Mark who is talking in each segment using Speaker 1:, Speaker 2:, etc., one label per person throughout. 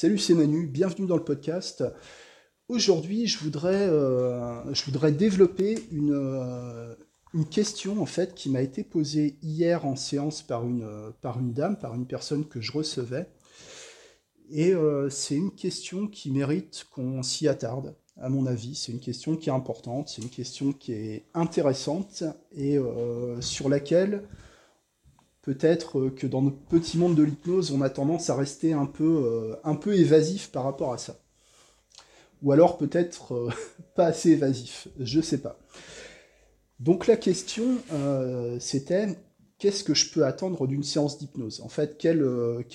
Speaker 1: Salut, c'est Manu, bienvenue dans le podcast. Aujourd'hui, je voudrais, euh, développer une, euh, une, question en fait qui m'a été posée hier en séance par une, une dame, par une personne que je recevais. Et euh, c'est une question qui mérite qu'on s'y attarde, à mon avis. C'est une question qui est importante, c'est une question qui est intéressante et sur laquelle peut-être que dans notre petit monde de l'hypnose, on a tendance à rester un peu, euh, évasif par rapport à ça. Ou alors peut-être euh, pas assez évasif, je sais pas. Donc la question, euh, c'était qu'est-ce que je peux attendre d'une séance d'hypnose? En fait, quel,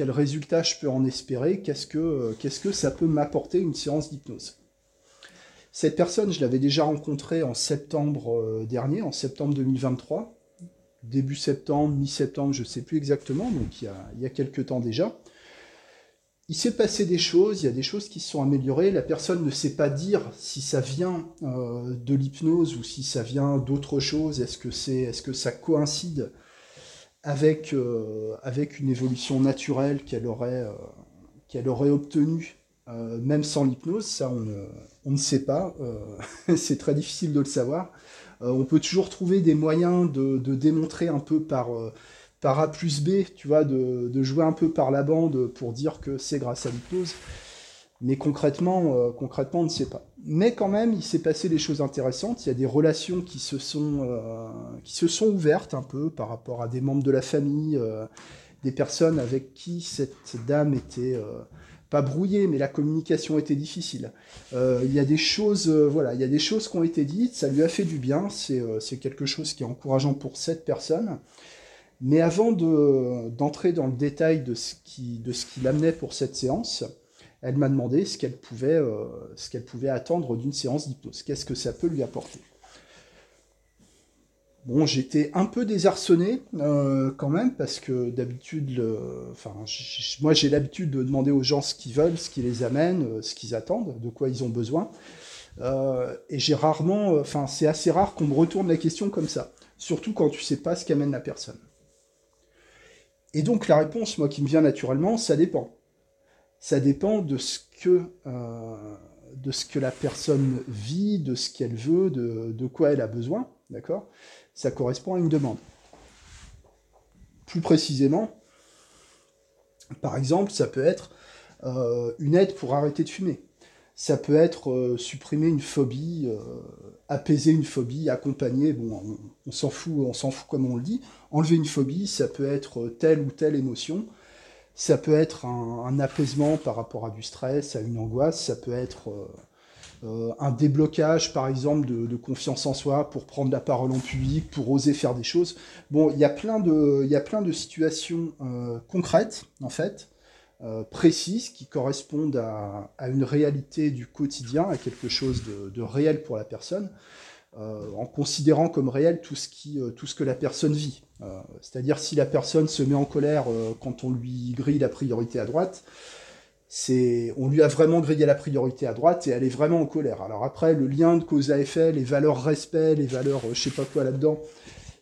Speaker 1: résultat je peux en espérer? Qu'est-ce que, qu'est-ce que ça peut m'apporter une séance d'hypnose? Cette personne, je l'avais déjà rencontrée en septembre dernier, en septembre 2023 début septembre, mi-septembre, je ne sais plus exactement, donc il y, a, il y a quelques temps déjà. Il s'est passé des choses, il y a des choses qui se sont améliorées. La personne ne sait pas dire si ça vient euh, de l'hypnose ou si ça vient d'autre chose. Est-ce que, est-ce que ça coïncide avec, euh, avec une évolution naturelle qu'elle aurait, euh, aurait obtenue, même sans l'hypnose? Ça, on on ne sait pas. c'est très difficile de le savoir. Euh, on peut toujours trouver des moyens de, démontrer un peu par, euh, par A plus B, tu vois, de, jouer un peu par la bande pour dire que c'est grâce à l'hypnose. Mais concrètement, euh, concrètement, on ne sait pas. Mais quand même, il s'est passé des choses intéressantes. Il y a des relations qui se sont, qui se sont ouvertes un peu par rapport à des membres de la famille, des personnes avec qui cette dame était brouillé, mais la communication était difficile. Euh, il y a des choses, euh, voilà, il y a des choses qui ont été dites, ça lui a fait du bien, c'est euh, quelque chose qui est encourageant pour cette personne. Mais avant d'entrer dans le détail de ce qui, de ce qui l'amenait pour cette séance, elle m'a demandé ce qu'elle pouvait, ce qu'elle pouvait attendre d'une séance d'hypnose. Qu'est-ce que ça peut lui apporter? Bon, j'étais un peu désarçonné euh, quand même parce que d'habitude, enfin, moi j'ai l'habitude de demander aux gens ce qu'ils veulent, ce qui les amène, euh, ce qu'ils attendent, de quoi ils ont besoin. Euh, et j'ai rarement, enfin, c'est assez rare qu'on me retourne la question comme ça, surtout quand tu sais pas ce qu'amène la personne. Et donc la réponse, moi, qui me vient naturellement, ça dépend. Ça dépend de ce que, de ce que la personne vit, de ce qu'elle veut, de, de quoi elle a besoin, d'accord? Ça correspond à une demande. Plus précisément, par exemple, ça peut être euh, une aide pour arrêter de fumer. Ça peut être euh, supprimer une phobie, euh, apaiser une phobie, accompagner, bon, on, s'en fout, on s'en fout comme on le dit, enlever une phobie, ça peut être telle ou telle émotion, ça peut être un, apaisement par rapport à du stress, à une angoisse, ça peut être un déblocage, par exemple, de, confiance en soi pour prendre la parole en public, pour oser faire des choses. Bon, il y a plein de, y a plein de situations euh, concrètes, en fait, euh, précises, qui correspondent à, une réalité du quotidien, à quelque chose de, réel pour la personne, en considérant comme réel tout ce, qui, tout ce que la personne vit. C'est-à-dire si la personne se met en colère quand on lui grille la priorité à droite, on lui a vraiment grillé la priorité à droite et elle est vraiment en colère. Alors après, le lien de cause à effet, les valeurs respect, les valeurs euh, je sais pas quoi là-dedans,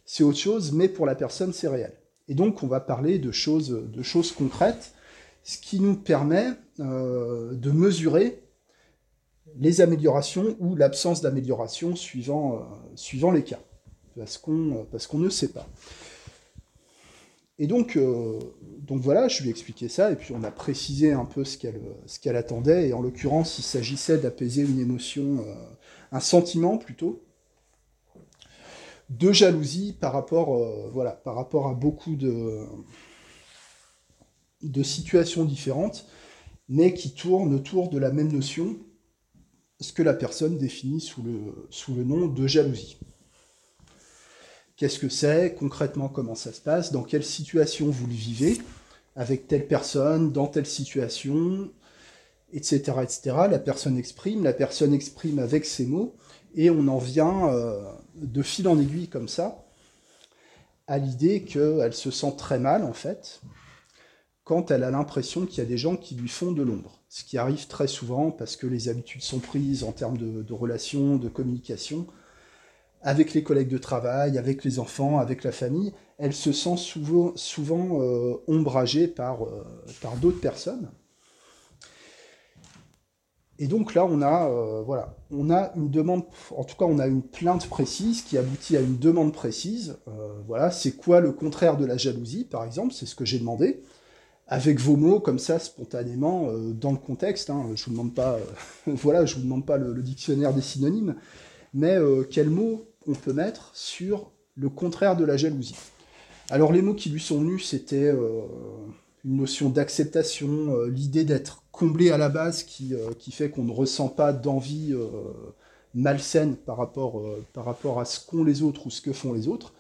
Speaker 1: c'est autre chose, mais pour la personne, c'est réel. Et donc, on va parler de choses, de choses concrètes, ce qui nous permet euh, de mesurer les améliorations ou l'absence d'amélioration suivant, euh, les cas, parce qu'on ne sait pas. Et donc, euh, donc voilà, je lui ai expliqué ça, et puis on a précisé un peu ce qu'elle attendait, et en l'occurrence, il s'agissait d'apaiser une émotion, euh, un sentiment plutôt, de jalousie par rapport, euh, voilà, par rapport à beaucoup de, de situations différentes, mais qui tournent autour de la même notion, ce que la personne définit sous le, sous le nom de jalousie. Qu'est-ce que c'est Concrètement, comment ça se passe Dans quelle situation vous le vivez Avec telle personne, dans telle situation, etc. etc. La personne exprime, la personne exprime avec ses mots, et on en vient euh, de fil en aiguille comme ça à l'idée qu'elle se sent très mal, en fait, quand elle a l'impression qu'il y a des gens qui lui font de l'ombre. Ce qui arrive très souvent parce que les habitudes sont prises en termes de relations, de communication, avec les collègues de travail, avec les enfants, avec la famille, elle se sent souvent, euh, ombragée par, euh, par d'autres personnes. Et donc là, on a, voilà, on a une demande, en tout cas, on a une plainte précise qui aboutit à une demande précise. voilà, c'est quoi le contraire de la jalousie, par exemple? C'est ce que j'ai demandé avec vos mots comme ça spontanément dans le contexte. Hein. Je vous demande pas, voilà, je vous demande pas le, dictionnaire des synonymes, mais quels mots on peut mettre sur le contraire de la jalousie. Alors les mots qui lui sont venus, c'était euh, une notion d'acceptation, euh, l'idée d'être comblé à la base qui, euh, qui fait qu'on ne ressent pas d'envie malsaine par rapport, par rapport à ce qu'ont les autres ou ce que font les autres.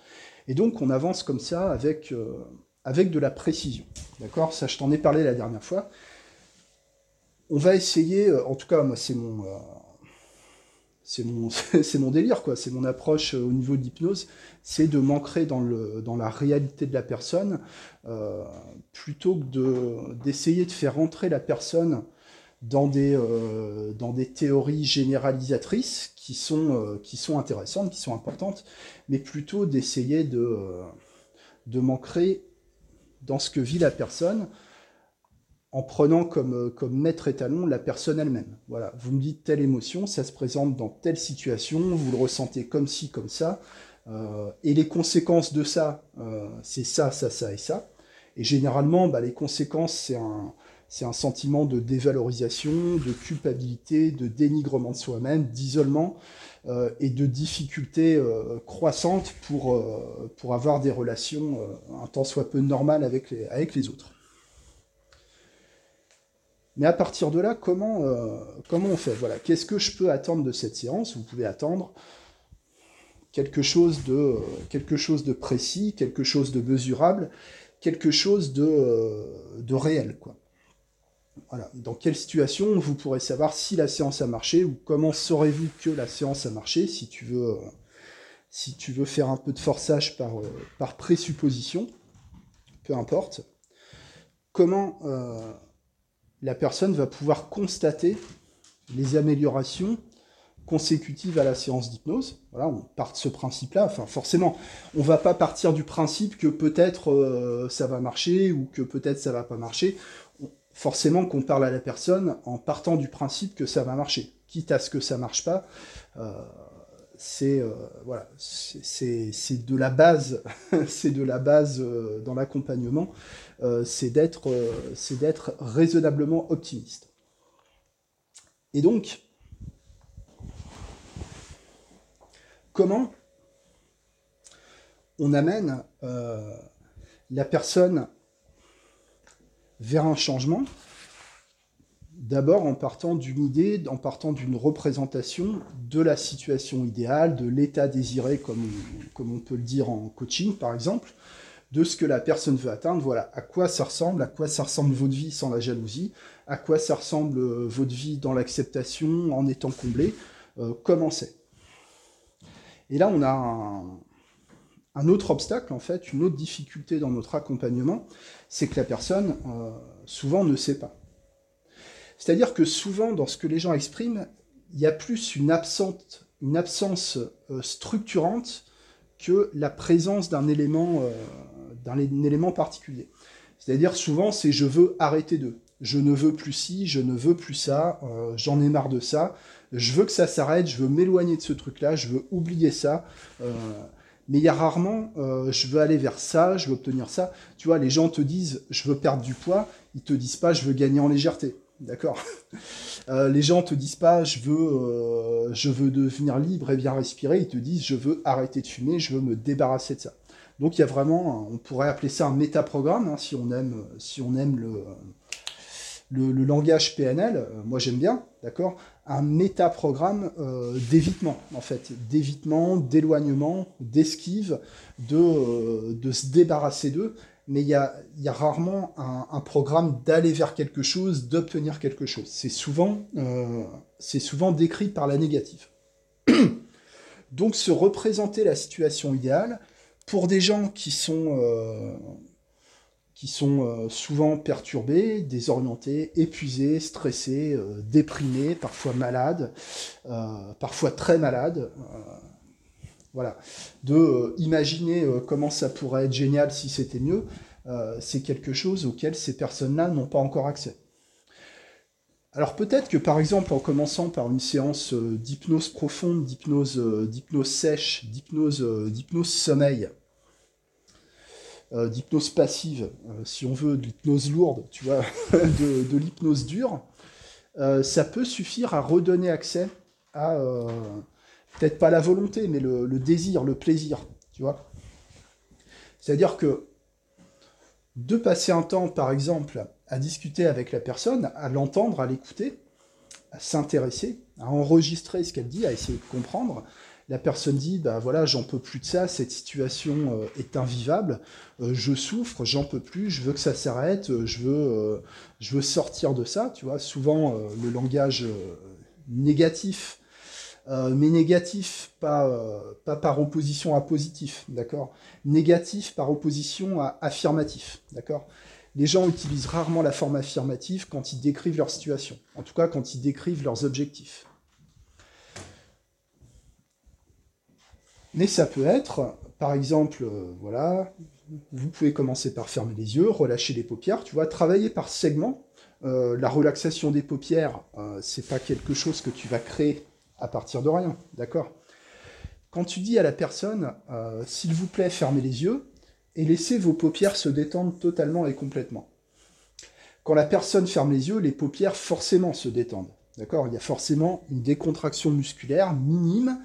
Speaker 1: Et donc on avance comme ça avec, avec de la précision. D'accord? Ça, je t'en ai parlé la dernière fois. On va essayer, en tout cas, moi, c'est mon, c'est mon, délire, quoi. C'est mon approche euh, au niveau de l'hypnose, c'est de m'ancrer dans, la réalité de la personne, euh, plutôt que de, d'essayer de faire entrer la personne dans des, euh, théories généralisatrices qui sont, qui sont intéressantes, qui sont importantes, mais plutôt d'essayer de, de m'ancrer dans ce que vit la personne, en prenant comme, euh, comme maître étalon la personne elle-même. Voilà, vous me dites telle émotion, ça se présente dans telle situation, vous le ressentez comme ci, comme ça, euh, et les conséquences de ça, euh, c'est ça, ça, ça et ça. Et généralement, bah, les conséquences, c'est un, c'est un sentiment de dévalorisation, de culpabilité, de dénigrement de soi-même, d'isolement et de difficultés croissantes pour, pour avoir des relations un tant soit peu normales avec les, avec les autres. Mais à partir de là, comment, euh, comment on fait? Voilà, qu'est-ce que je peux attendre de cette séance? Vous pouvez attendre quelque chose de, quelque chose de précis, quelque chose de mesurable, quelque chose de, euh, de réel. Quoi. Dans quelle situation vous pourrez savoir si la séance a marché ou comment saurez-vous que la séance a marché si tu veux, veux faire un peu de forçage par, par présupposition, peu importe. Comment, euh, la personne va pouvoir constater les améliorations consécutives à la séance d'hypnose. Voilà, on part de ce principe-là. Enfin, forcément, on va pas partir du principe que peut-être euh, ça va marcher ou que peut-être ça va pas marcher. Forcément qu'on parle à la personne en partant du principe que ça va marcher, quitte à ce que ça marche pas. Euh, c'est euh, voilà, c'est de la base, c'est de la base dans l'accompagnement, c'est d'être c'est d'être raisonnablement optimiste. Et donc, comment on amène la personne vers un changement? D'abord en partant d'une idée, en partant d'une représentation de la situation idéale, de l'état désiré, comme, comme on peut le dire en coaching par exemple, de ce que la personne veut atteindre. Voilà, à quoi ça ressemble, à quoi ça ressemble votre vie sans la jalousie, à quoi ça ressemble euh, votre vie dans l'acceptation, en étant comblé, euh, comment c'est. Et là, on a un, autre obstacle, en fait, une autre difficulté dans notre accompagnement, c'est que la personne, euh, souvent, ne sait pas. C'est-à-dire que souvent, dans ce que les gens expriment, il y a plus une, absence structurante que la présence d'un élément, d'un élément particulier. C'est-à-dire souvent, c'est je veux arrêter de. Je ne veux plus ci, je ne veux plus ça, euh, j'en ai marre de ça, je veux que ça s'arrête, je veux m'éloigner de ce truc-là, je veux oublier ça. mais il y a rarement, je veux aller vers ça, je veux obtenir ça. Tu vois, les gens te disent, je veux perdre du poids, ils te disent pas, je veux gagner en légèreté. D'accord euh, Les gens te disent pas je veux, euh, je veux devenir libre et bien respirer, ils te disent je veux arrêter de fumer, je veux me débarrasser de ça. Donc il y a vraiment, on pourrait appeler ça un métaprogramme, hein, si on aime, le, langage PNL, euh, moi j'aime bien, d'accord? Un métaprogramme d'évitement, en fait, d'évitement, d'éloignement, d'esquive, de, de se débarrasser d'eux mais il y a, rarement un, programme d'aller vers quelque chose, d'obtenir quelque chose. C'est euh, souvent décrit par la négative. Donc se représenter la situation idéale, pour des gens qui sont, euh, qui sont euh, souvent perturbés, désorientés, épuisés, stressés, déprimés, parfois malades, parfois très malades, voilà. De euh, imaginer euh, comment ça pourrait être génial si c'était mieux, euh, c'est quelque chose auquel ces personnes-là n'ont pas encore accès. Alors peut-être que par exemple en commençant par une séance euh, d'hypnose profonde, d'hypnose, euh, d'hypnose sèche, d'hypnose, euh, d'hypnose sommeil, d'hypnose passive, si on veut, de l'hypnose lourde, tu vois, de, l'hypnose dure, ça peut suffire à redonner accès à peut-être pas la volonté, mais le, le désir, le plaisir, tu vois. C'est-à-dire que de passer un temps, par exemple, à discuter avec la personne, à l'entendre, à l'écouter, à s'intéresser, à enregistrer ce qu'elle dit, à essayer de comprendre. La personne dit, bah voilà, j'en peux plus de ça, cette situation euh, est invivable, euh, je souffre, j'en peux plus, je veux que ça s'arrête, euh, je veux, je veux sortir de ça, tu vois. Souvent, le langage négatif mais négatif, pas, pas par opposition à positif, d'accord Négatif par opposition à affirmatif, d'accord les gens utilisent rarement la forme affirmative quand ils décrivent leur situation, en tout cas quand ils décrivent leurs objectifs. Mais ça peut être, par exemple, euh, voilà, vous pouvez commencer par fermer les yeux, relâcher les paupières, tu vois, travailler par segment. Euh, la relaxation des paupières, euh, c'est pas quelque chose que tu vas créer à partir de rien, d'accord? Quand tu dis à la personne, s'il vous plaît, fermez les yeux, et laissez vos paupières se détendre totalement et complètement. Quand la personne ferme les yeux, les paupières forcément se détendent. D'accord? Il y a forcément une décontraction musculaire minime,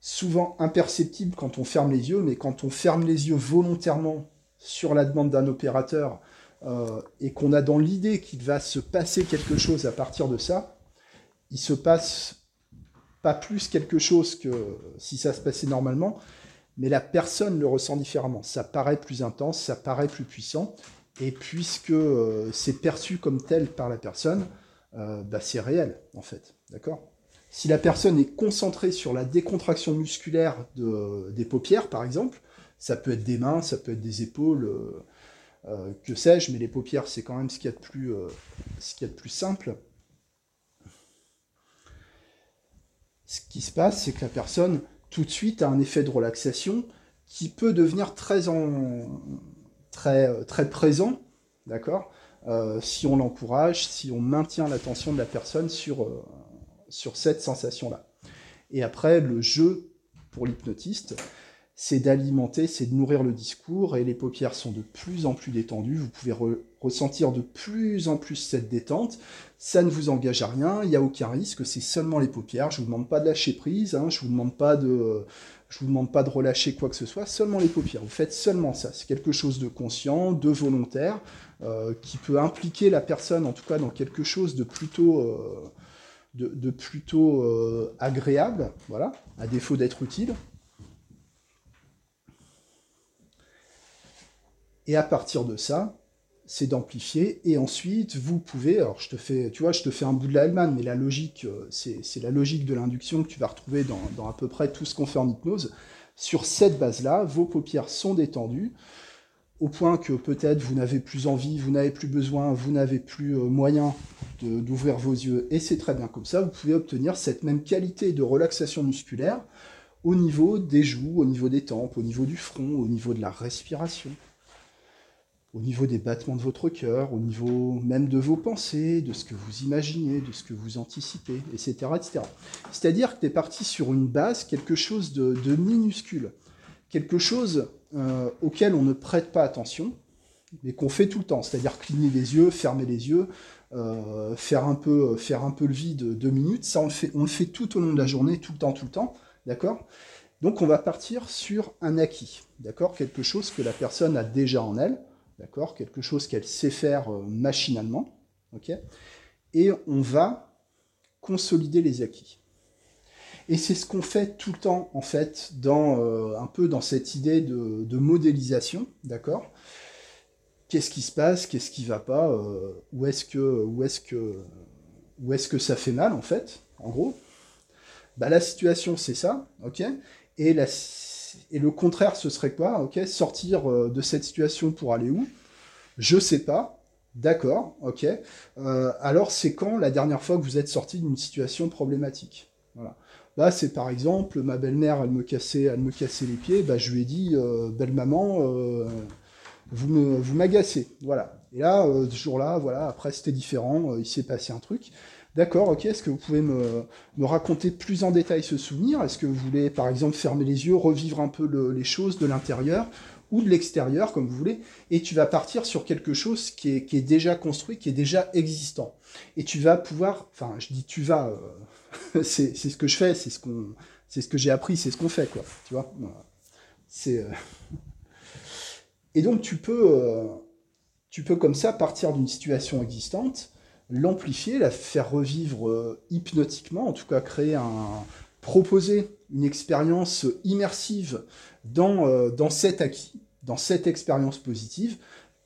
Speaker 1: souvent imperceptible quand on ferme les yeux, mais quand on ferme les yeux volontairement sur la demande d'un opérateur euh, et qu'on a dans l'idée qu'il va se passer quelque chose à partir de ça, il se passe pas plus quelque chose que si ça se passait normalement, mais la personne le ressent différemment. Ça paraît plus intense, ça paraît plus puissant, et puisque euh, c'est perçu comme tel par la personne, euh, bah, c'est réel, en fait. D'accord? Si la personne est concentrée sur la décontraction musculaire des paupières, par exemple, ça peut être des mains, ça peut être des épaules, euh, que sais-je, mais les paupières, c'est quand même ce qu'il y a de plus, ce qu'il y a de plus simple. Ce qui se passe, c'est que la personne tout de suite à un effet de relaxation qui peut devenir très, en, très, euh, très présent, d'accord euh, Si on l'encourage, si on maintient l'attention de la personne sur, euh, sur cette sensation-là. Et après, le jeu pour l'hypnotiste, c'est d'alimenter, c'est de nourrir le discours, et les paupières sont de plus en plus détendues, vous pouvez ressentir de plus en plus cette détente, ça ne vous engage à rien, il n'y a aucun risque, c'est seulement les paupières, je ne vous demande pas de lâcher prise, hein, je ne vous, demande pas de, vous demande pas de relâcher quoi que ce soit, seulement les paupières, vous faites seulement ça, c'est quelque chose de conscient, de volontaire, euh, qui peut impliquer la personne, en tout cas dans quelque chose de plutôt... Euh, de, plutôt euh, agréable, voilà, à défaut d'être utile. Et à partir de ça, c'est d'amplifier. Et ensuite, vous pouvez, alors je te fais, tu vois, je te fais un bout de la Hellman, mais la logique, euh, c'est la logique de l'induction que tu vas retrouver dans, à peu près tout ce qu'on fait en hypnose. Sur cette base-là, vos paupières sont détendues, au point que peut-être vous n'avez plus envie, vous n'avez plus besoin, vous n'avez plus euh, moyen d'ouvrir vos yeux, et c'est très bien comme ça, vous pouvez obtenir cette même qualité de relaxation musculaire au niveau des joues, au niveau des tempes, au niveau du front, au niveau de la respiration au niveau des battements de votre cœur, au niveau même de vos pensées, de ce que vous imaginez, de ce que vous anticipez, etc. etc. C'est-à-dire que tu es parti sur une base, quelque chose de, minuscule, quelque chose euh, auquel on ne prête pas attention, mais qu'on fait tout le temps, c'est-à-dire cligner les yeux, fermer les yeux, euh, faire, un peu, faire un peu le vide deux minutes, ça on le, fait, on le fait tout au long de la journée, tout le temps, tout le temps, d'accord? Donc on va partir sur un acquis, d'accord? Quelque chose que la personne a déjà en elle, d'accord? Quelque chose qu'elle sait faire euh, machinalement, ok? Et on va consolider les acquis. Et c'est ce qu'on fait tout le temps, en fait, dans, euh, un peu dans cette idée de, modélisation, d'accord? Qu'est-ce qui se passe? Qu'est-ce qui va pas? Euh, Où est-ce que, est-ce que, est-ce que ça fait mal, en fait, en gros? Bah, La situation, c'est ça, ok? Et la et le contraire, ce serait quoi? Ok, sortir euh, de cette situation pour aller où? Je sais pas. D'accord, ok? Alors, c'est quand la dernière fois que vous êtes sorti d'une situation problématique? Voilà. Là, c'est par exemple, ma belle-mère, elle me cassait, elle me cassait les pieds. Bah, je lui ai dit, euh, belle maman, vous vous m'agacez, voilà. Et là, ce jour-là, voilà, après c'était différent, il s'est passé un truc. D'accord, ok, est-ce que vous pouvez me, raconter plus en détail ce souvenir? Est-ce que vous voulez, par exemple, fermer les yeux, revivre un peu les choses de l'intérieur? Ou de l'extérieur, comme vous voulez, et tu vas partir sur quelque chose qui est, déjà construit, qui est déjà existant. Et tu vas pouvoir, enfin, je dis tu vas, euh, c'est ce que je fais, c'est ce qu'on, c'est ce que j'ai appris, c'est ce qu'on fait, quoi. Tu vois, c'est. Euh, et donc tu peux, euh, tu peux comme ça partir d'une situation existante l'amplifier, la faire revivre hypnotiquement, en tout cas créer un, proposer une expérience immersive dans, euh, dans cet acquis, dans cette expérience positive.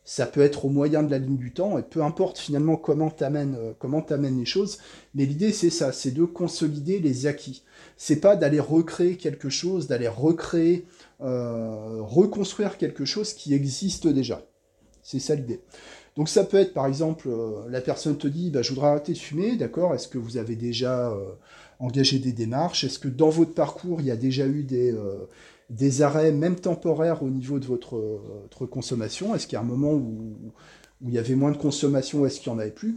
Speaker 1: Ça peut être au moyen de la ligne du temps, et peu importe finalement comment tu amènes, euh, comment les choses, mais l'idée c'est ça, c'est de consolider les acquis. C'est pas d'aller recréer quelque chose, d'aller recréer, reconstruire quelque chose qui existe déjà. C'est ça l'idée. Donc ça peut être par exemple, euh, la personne te dit, bah, je voudrais arrêter de fumer, d'accord Est-ce que vous avez déjà euh, engagé des démarches Est-ce que dans votre parcours, il y a déjà eu des, euh, arrêts, même temporaires, au niveau de votre, consommation? Est-ce qu'il y a un moment où, il y avait moins de consommation est-ce qu'il n'y en avait plus?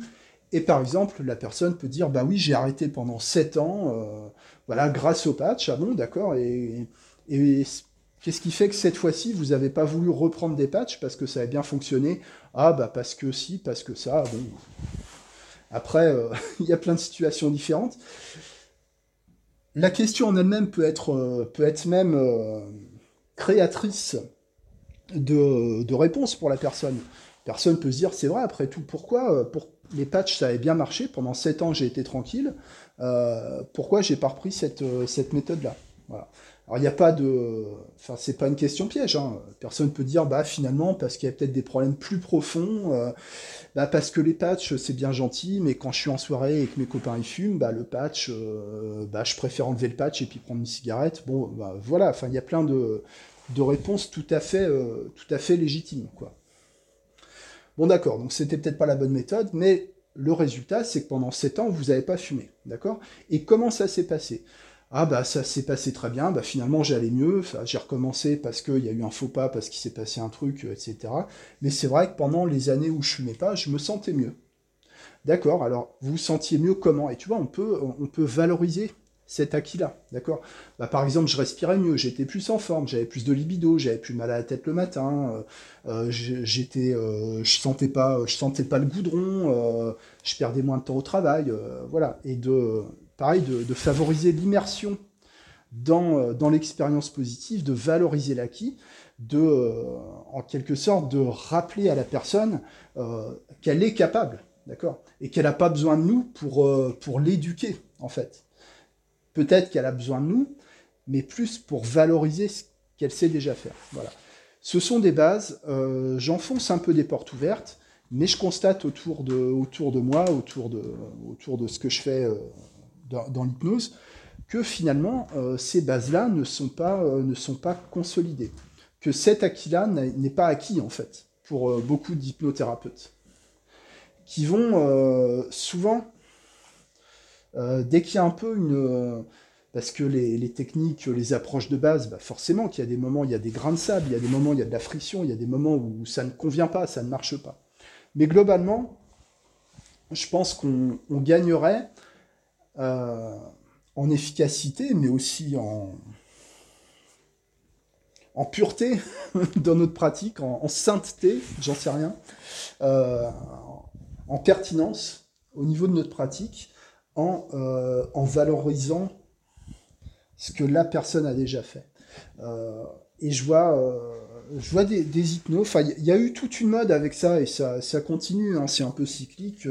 Speaker 1: Et par exemple, la personne peut dire, bah oui, j'ai arrêté pendant 7 ans, voilà, grâce au patch, ah bon, d'accord, et, Qu'est-ce qui fait que cette fois-ci, vous n'avez pas voulu reprendre des patchs parce que ça a bien fonctionné? Ah, bah parce que si, parce que ça. Bon. Après, euh, il y a plein de situations différentes. La question en elle-même peut être, euh, même euh, créatrice de, de réponses pour la personne. Personne peut se dire, c'est vrai, après tout, pourquoi pour les patchs, ça avait bien marché, pendant 7 ans, j'ai été tranquille, pourquoi j'ai pas repris cette, méthode-là? Alors il n'y a pas de, enfin c'est pas une question piège. Hein. Personne peut dire bah finalement parce qu'il y a peut-être des problèmes plus profonds, euh, bah parce que les patchs c'est bien gentil, mais quand je suis en soirée et que mes copains y fument, bah le patch, euh, bah je préfère enlever le patch et puis prendre une cigarette. Bon bah voilà, enfin il y a plein de, de réponses tout à fait, euh, tout à fait légitimes quoi. Bon d'accord, donc c'était peut-être pas la bonne méthode, mais le résultat c'est que pendant 7 ans vous n'avez pas fumé, d'accord? Et comment ça s'est passé? Ah bah ça s'est passé très bien, bah finalement j'allais mieux, j'ai recommencé parce qu'il y a eu un faux pas, parce qu'il s'est passé un truc, euh, etc. Mais c'est vrai que pendant les années où je fumais pas, je me sentais mieux. D'accord, alors vous sentiez mieux comment? Et tu vois, on peut, on peut valoriser cet acquis-là, d'accord? Bah, Par exemple, je respirais mieux, j'étais plus en forme, j'avais plus de libido, j'avais plus mal à la tête le matin, euh, euh, j'étais, je sentais pas, je sentais pas le goudron, je perdais moins de temps au travail, voilà. Et de pareil, de, favoriser l'immersion dans, euh, dans l'expérience positive, de valoriser l'acquis, de, euh, en quelque sorte, de rappeler à la personne euh, qu'elle est capable, d'accord Et qu'elle n'a pas besoin de nous pour, pour l'éduquer, en fait. Peut-être qu'elle a besoin de nous, mais plus pour valoriser ce qu'elle sait déjà faire. Voilà. Ce sont des bases, j'enfonce un peu des portes ouvertes, mais je constate autour de, autour de moi, autour de, autour de ce que je fais dans, l'hypnose, que finalement, euh, ces bases-là ne, sont pas, euh, ne sont pas consolidées. Que cet acquis-là n'est pas acquis, en fait, pour euh, beaucoup d'hypnothérapeutes. Qui vont souvent, dès qu'il y a un peu une parce que les, techniques, les approches de base, bah forcément qu'il y a des moments, il y a des grains de sable, il y a des moments, il y a de la friction, il y a des moments où ça ne convient pas, ça ne marche pas. Mais globalement, je pense qu'on gagnerait euh, en efficacité, mais aussi en, en pureté dans notre pratique, en, sainteté, j'en sais rien, euh, en pertinence au niveau de notre pratique, en, euh, en, valorisant ce que la personne a déjà fait. et je vois, je vois des, des hypnos, enfin il y, a eu toute une mode avec ça, et ça, ça continue, hein, c'est un peu cyclique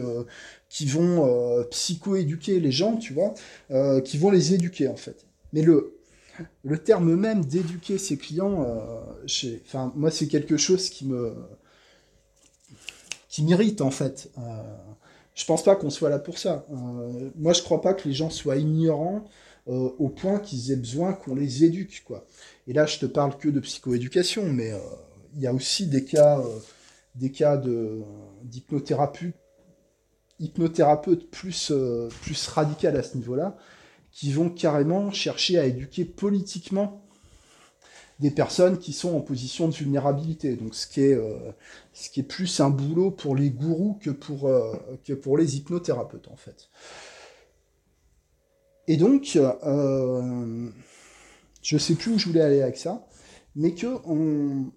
Speaker 1: qui vont euh, psycho-éduquer les gens, tu vois, euh, qui vont les éduquer en fait. Mais le, le terme même d'éduquer ses clients, euh, enfin, moi c'est quelque chose qui me qui m'irrite en fait. je pense pas qu'on soit là pour ça. moi je crois pas que les gens soient ignorants au point qu'ils aient besoin qu'on les éduque quoi. Et là je te parle que de psychoéducation, mais il y a aussi des cas des cas de hypnothérapeutes plus, euh, plus radical à ce niveau-là, qui vont carrément chercher à éduquer politiquement des personnes qui sont en position de vulnérabilité. Donc ce qui est, ce qui est plus un boulot pour les gourous que pour, que pour les hypnothérapeutes en fait. Et donc, je je sais plus où je voulais aller avec ça, mais que on,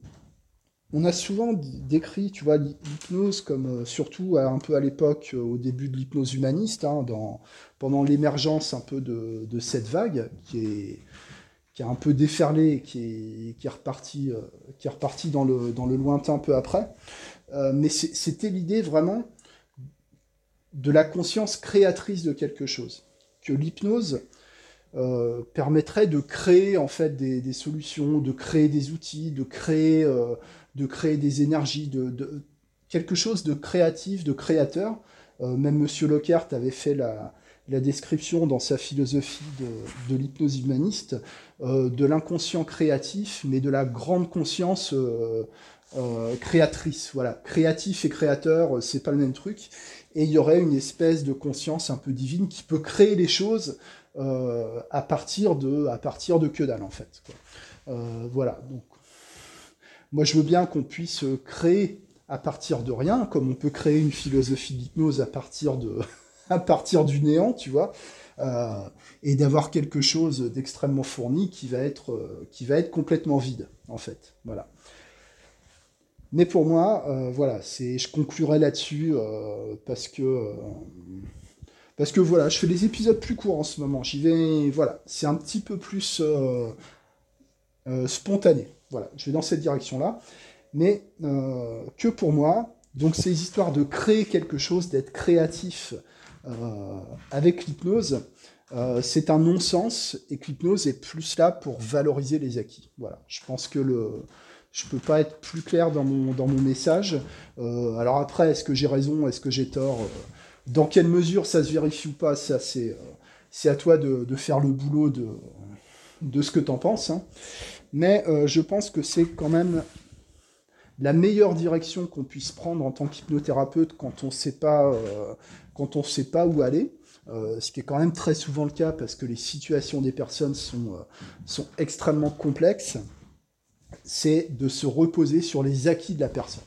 Speaker 1: on a souvent décrit, tu vois, l'hypnose comme, euh, surtout un peu à l'époque, euh, au début de l'hypnose humaniste, hein, pendant l'émergence un peu de, cette vague, qui est, qui a un peu déferlé, qui est, qui est reparti, euh, qui est reparti dans, le, dans le lointain peu après. mais c'était l'idée vraiment de la conscience créatrice de quelque chose. Que l'hypnose permettrait de créer en fait des, solutions, de créer des outils, de créer de créer des énergies, de, quelque chose de créatif, de créateur. Euh, même Monsieur Lockhart avait fait la, description dans sa philosophie de, l'hypnose humaniste euh, de l'inconscient créatif, mais de la grande conscience euh, créatrice. Voilà, créatif et créateur, c'est pas le même truc. Et il y aurait une espèce de conscience un peu divine qui peut créer les choses à partir de à partir de que dalle en fait. voilà, donc moi, je veux bien qu'on puisse créer à partir de rien, comme on peut créer une philosophie d'hypnose à partir de, à partir du néant, tu vois, euh, et d'avoir quelque chose d'extrêmement fourni qui va être, euh, qui va être complètement vide, en fait. Voilà. Mais pour moi, euh, voilà, c'est, je conclurai là-dessus parce que, parce que voilà, je fais des épisodes plus courts en ce moment. J'y vais, voilà, c'est un petit peu plus spontané. Voilà, je vais dans cette direction-là. Mais euh, que pour moi, donc ces histoires de créer quelque chose, d'être créatif euh, avec l'hypnose, euh, c'est un non-sens et que l'hypnose est plus là pour valoriser les acquis. Voilà, je pense que le, je peux pas être plus clair dans mon, message. alors après, est-ce que j'ai raison, est-ce que j'ai tort Dans quelle mesure ça se vérifie ou pas Ça, c'est, c'est à toi de, de, faire le boulot de, de ce que tu en penses. Hein mais euh, je pense que c'est quand même la meilleure direction qu'on puisse prendre en tant qu'hypnothérapeute quand on ne sait pas, euh, quand on sait pas où aller. Euh, ce qui est quand même très souvent le cas parce que les situations des personnes sont, sont extrêmement complexes, c'est de se reposer sur les acquis de la personne,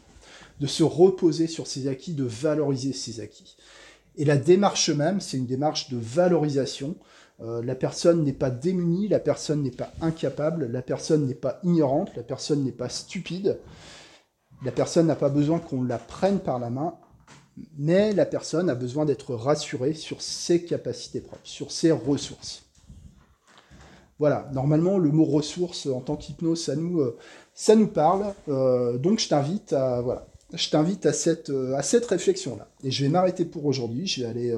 Speaker 1: de se reposer sur ses acquis, de valoriser ses acquis. Et la démarche même, c'est une démarche de valorisation, euh, la personne n'est pas démunie, la personne n'est pas incapable, la personne n'est pas ignorante, la personne n'est pas stupide. La personne n'a pas besoin qu'on la prenne par la main, mais la personne a besoin d'être rassurée sur ses capacités propres, sur ses ressources. Voilà, normalement, le mot ressources en tant qu'hypnose, ça nous, euh, parle. Euh, donc, je t'invite à, cette, à cette réflexion-là. Et je vais m'arrêter pour aujourd'hui. Je vais aller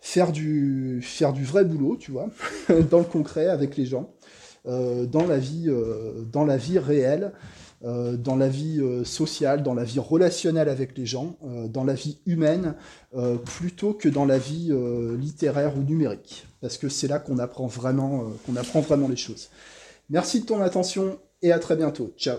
Speaker 1: faire du, faire du vrai boulot, tu vois, dans le concret avec les gens, euh, dans, la vie, euh, dans la vie réelle, euh, dans la vie sociale, dans la vie relationnelle avec les gens, dans la vie humaine, plutôt que dans la vie littéraire ou numérique. Parce que c'est là qu'on apprend, vraiment, qu'on apprend vraiment les choses. Merci de ton attention et à très bientôt. Ciao